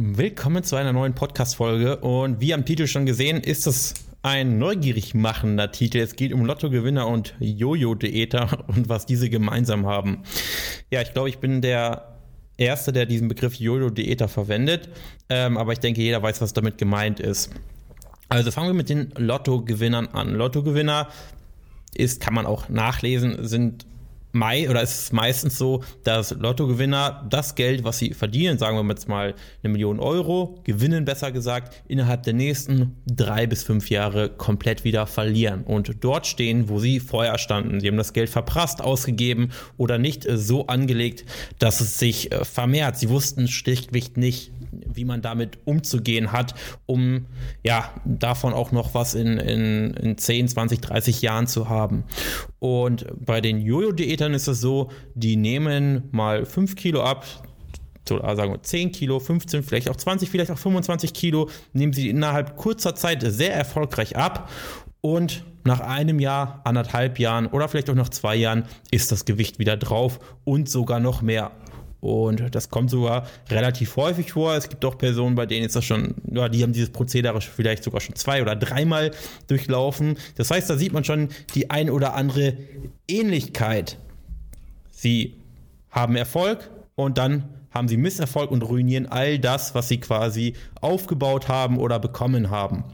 Willkommen zu einer neuen Podcast-Folge und wie am Titel schon gesehen, ist es ein neugierig machender Titel. Es geht um Lottogewinner und Jojo-Diäter und was diese gemeinsam haben. Ja, ich glaube, ich bin der Erste, der diesen Begriff Jojo-Diäter verwendet, ähm, aber ich denke, jeder weiß, was damit gemeint ist. Also fangen wir mit den Lottogewinnern an. Lottogewinner ist, kann man auch nachlesen, sind mei oder ist es meistens so, dass Lottogewinner das Geld, was sie verdienen, sagen wir jetzt mal eine Million Euro, gewinnen besser gesagt, innerhalb der nächsten drei bis fünf Jahre komplett wieder verlieren und dort stehen, wo sie vorher standen. Sie haben das Geld verprasst, ausgegeben oder nicht so angelegt, dass es sich äh, vermehrt. Sie wussten schlichtweg nicht, wie man damit umzugehen hat, um ja davon auch noch was in, in, in 10, 20, 30 Jahren zu haben. Und bei den Jojo-Diätern ist es so, die nehmen mal 5 Kilo ab, also sagen wir 10 Kilo, 15, vielleicht auch 20, vielleicht auch 25 Kilo, nehmen sie innerhalb kurzer Zeit sehr erfolgreich ab und nach einem Jahr, anderthalb Jahren oder vielleicht auch nach zwei Jahren ist das Gewicht wieder drauf und sogar noch mehr. Und das kommt sogar relativ häufig vor. Es gibt auch Personen, bei denen ist das schon, ja, die haben dieses Prozedere vielleicht sogar schon zwei oder dreimal durchlaufen. Das heißt, da sieht man schon die ein oder andere Ähnlichkeit. Sie haben Erfolg und dann haben sie Misserfolg und ruinieren all das, was sie quasi aufgebaut haben oder bekommen haben.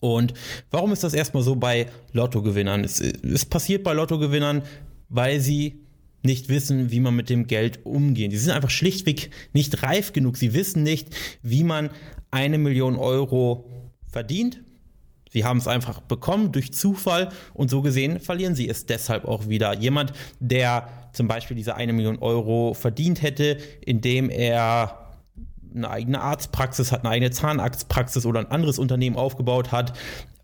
Und warum ist das erstmal so bei Lottogewinnern? Es, es passiert bei Lottogewinnern, weil sie nicht wissen, wie man mit dem Geld umgeht. Die sind einfach schlichtweg nicht reif genug. Sie wissen nicht, wie man eine Million Euro verdient. Sie haben es einfach bekommen durch Zufall und so gesehen verlieren sie es deshalb auch wieder. Jemand, der zum Beispiel diese eine Million Euro verdient hätte, indem er eine eigene Arztpraxis hat, eine eigene Zahnarztpraxis oder ein anderes Unternehmen aufgebaut hat,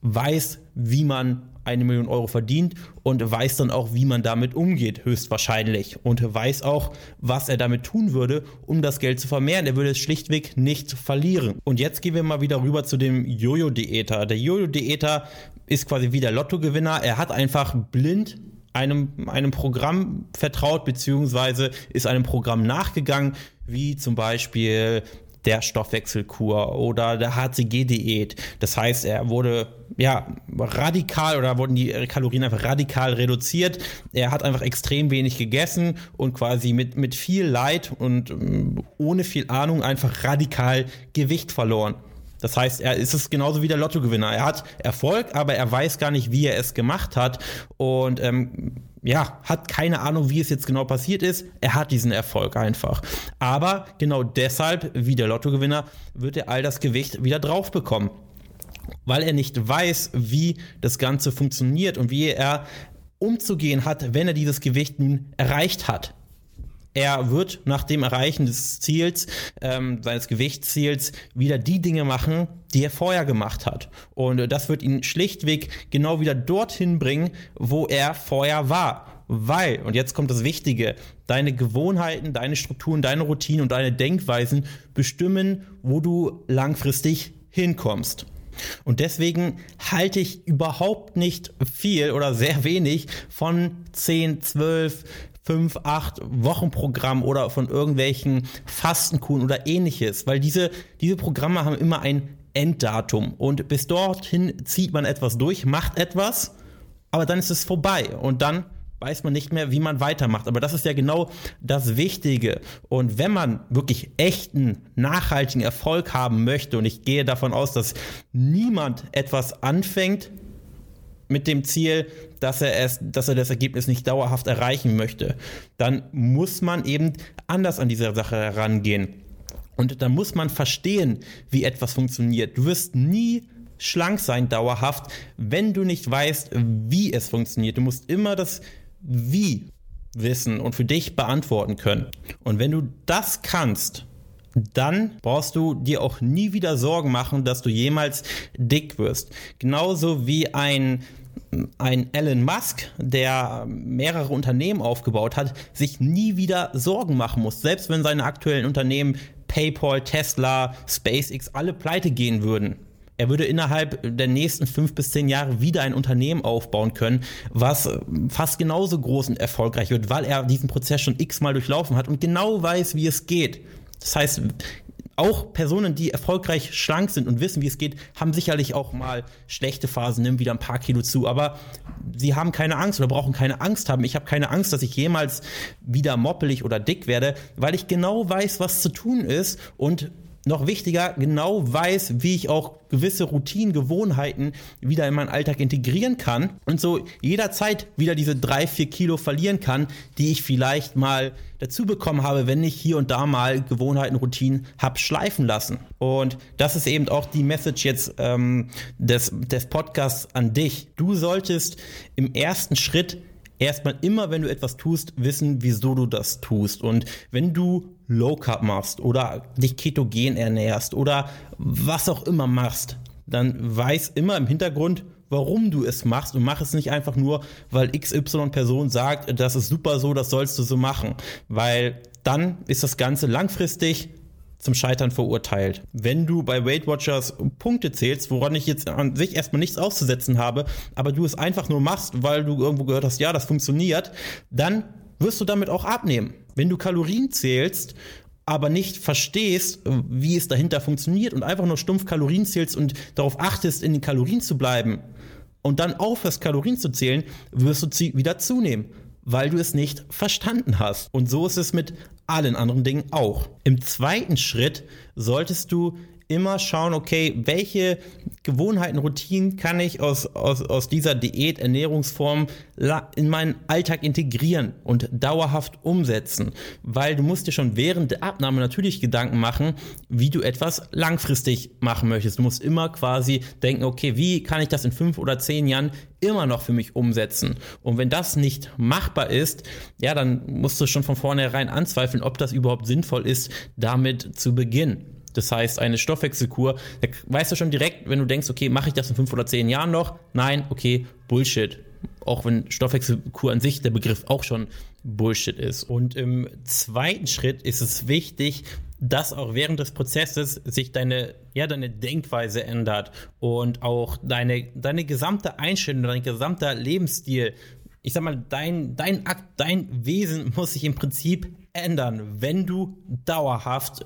weiß, wie man eine Million Euro verdient und weiß dann auch, wie man damit umgeht, höchstwahrscheinlich. Und weiß auch, was er damit tun würde, um das Geld zu vermehren. Er würde es schlichtweg nicht verlieren. Und jetzt gehen wir mal wieder rüber zu dem Jojo-Diäter. Der Jojo-Diäter ist quasi wie der Lottogewinner. Er hat einfach blind einem, einem Programm vertraut, beziehungsweise ist einem Programm nachgegangen, wie zum Beispiel der Stoffwechselkur oder der HCG-Diät. Das heißt, er wurde ja radikal oder wurden die Kalorien einfach radikal reduziert. Er hat einfach extrem wenig gegessen und quasi mit, mit viel Leid und ähm, ohne viel Ahnung einfach radikal Gewicht verloren. Das heißt, er ist es genauso wie der Lottogewinner. Er hat Erfolg, aber er weiß gar nicht, wie er es gemacht hat. Und ähm, ja, hat keine Ahnung, wie es jetzt genau passiert ist. Er hat diesen Erfolg einfach. Aber genau deshalb, wie der Lottogewinner, wird er all das Gewicht wieder drauf bekommen. Weil er nicht weiß, wie das Ganze funktioniert und wie er umzugehen hat, wenn er dieses Gewicht nun erreicht hat er wird nach dem Erreichen des Ziels, ähm, seines Gewichtsziels, wieder die Dinge machen, die er vorher gemacht hat. Und das wird ihn schlichtweg genau wieder dorthin bringen, wo er vorher war. Weil, und jetzt kommt das Wichtige, deine Gewohnheiten, deine Strukturen, deine Routinen und deine Denkweisen bestimmen, wo du langfristig hinkommst. Und deswegen halte ich überhaupt nicht viel oder sehr wenig von 10, 12, fünf, acht Wochen Programm oder von irgendwelchen Fastenkuren oder ähnliches, weil diese, diese Programme haben immer ein Enddatum und bis dorthin zieht man etwas durch, macht etwas, aber dann ist es vorbei und dann weiß man nicht mehr, wie man weitermacht. Aber das ist ja genau das Wichtige. Und wenn man wirklich echten, nachhaltigen Erfolg haben möchte, und ich gehe davon aus, dass niemand etwas anfängt, mit dem Ziel, dass er es, dass er das Ergebnis nicht dauerhaft erreichen möchte, dann muss man eben anders an diese Sache herangehen. Und dann muss man verstehen, wie etwas funktioniert. Du wirst nie schlank sein dauerhaft, wenn du nicht weißt, wie es funktioniert. Du musst immer das Wie wissen und für dich beantworten können. Und wenn du das kannst, dann brauchst du dir auch nie wieder Sorgen machen, dass du jemals dick wirst. Genauso wie ein ein Elon Musk, der mehrere Unternehmen aufgebaut hat, sich nie wieder Sorgen machen muss. Selbst wenn seine aktuellen Unternehmen PayPal, Tesla, SpaceX alle pleite gehen würden. Er würde innerhalb der nächsten fünf bis zehn Jahre wieder ein Unternehmen aufbauen können, was fast genauso groß und erfolgreich wird, weil er diesen Prozess schon x-mal durchlaufen hat und genau weiß, wie es geht. Das heißt, auch Personen, die erfolgreich schlank sind und wissen, wie es geht, haben sicherlich auch mal schlechte Phasen, nehmen wieder ein paar Kilo zu, aber sie haben keine Angst oder brauchen keine Angst haben. Ich habe keine Angst, dass ich jemals wieder moppelig oder dick werde, weil ich genau weiß, was zu tun ist und noch wichtiger, genau weiß, wie ich auch gewisse Routinen, Gewohnheiten wieder in meinen Alltag integrieren kann und so jederzeit wieder diese drei, vier Kilo verlieren kann, die ich vielleicht mal dazu bekommen habe, wenn ich hier und da mal Gewohnheiten, Routinen habe schleifen lassen. Und das ist eben auch die Message jetzt ähm, des, des Podcasts an dich. Du solltest im ersten Schritt erstmal immer, wenn du etwas tust, wissen, wieso du das tust. Und wenn du Low Carb machst oder dich ketogen ernährst oder was auch immer machst, dann weiß immer im Hintergrund, warum du es machst und mach es nicht einfach nur, weil XY Person sagt, das ist super so, das sollst du so machen, weil dann ist das Ganze langfristig zum Scheitern verurteilt. Wenn du bei Weight Watchers Punkte zählst, woran ich jetzt an sich erstmal nichts auszusetzen habe, aber du es einfach nur machst, weil du irgendwo gehört hast, ja, das funktioniert, dann wirst du damit auch abnehmen. Wenn du Kalorien zählst, aber nicht verstehst, wie es dahinter funktioniert und einfach nur stumpf Kalorien zählst und darauf achtest, in den Kalorien zu bleiben und dann aufhörst, Kalorien zu zählen, wirst du wieder zunehmen weil du es nicht verstanden hast. Und so ist es mit allen anderen Dingen auch. Im zweiten Schritt solltest du immer schauen, okay, welche Gewohnheiten, Routinen kann ich aus, aus, aus dieser Diät, Ernährungsform in meinen Alltag integrieren und dauerhaft umsetzen. Weil du musst dir schon während der Abnahme natürlich Gedanken machen, wie du etwas langfristig machen möchtest. Du musst immer quasi denken, okay, wie kann ich das in fünf oder zehn Jahren immer noch für mich umsetzen? Und wenn das nicht machbar ist, ja, dann musst du schon von vornherein anzweifeln, ob das überhaupt sinnvoll ist, damit zu beginnen. Das heißt, eine Stoffwechselkur, da weißt du schon direkt, wenn du denkst, okay, mache ich das in fünf oder zehn Jahren noch? Nein, okay, Bullshit. Auch wenn Stoffwechselkur an sich der Begriff auch schon Bullshit ist. Und im zweiten Schritt ist es wichtig, dass auch während des Prozesses sich deine, ja, deine Denkweise ändert und auch deine, deine gesamte Einstellung, dein gesamter Lebensstil ich sag mal, dein, dein Akt, dein Wesen muss sich im Prinzip ändern, wenn du dauerhaft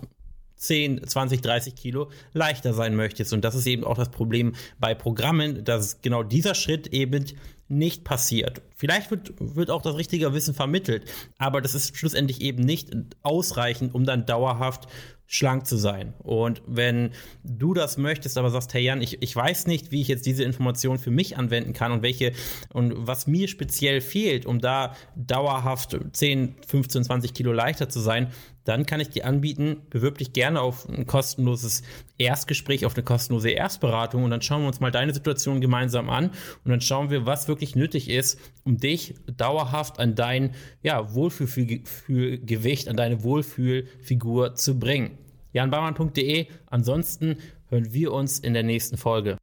10, 20, 30 Kilo leichter sein möchtest. Und das ist eben auch das Problem bei Programmen, dass genau dieser Schritt eben nicht passiert. Vielleicht wird, wird auch das richtige Wissen vermittelt, aber das ist schlussendlich eben nicht ausreichend, um dann dauerhaft schlank zu sein. Und wenn du das möchtest, aber sagst, hey Jan, ich, ich weiß nicht, wie ich jetzt diese Information für mich anwenden kann und welche und was mir speziell fehlt, um da dauerhaft 10, 15, 20 Kilo leichter zu sein, dann kann ich dir anbieten, bewirb dich gerne auf ein kostenloses Erstgespräch, auf eine kostenlose Erstberatung und dann schauen wir uns mal deine Situation gemeinsam an und dann schauen wir, was wirklich nötig ist, um dich dauerhaft an dein ja, Wohlfühlgewicht, an deine Wohlfühlfigur zu bringen. janbarmann.de. Ansonsten hören wir uns in der nächsten Folge.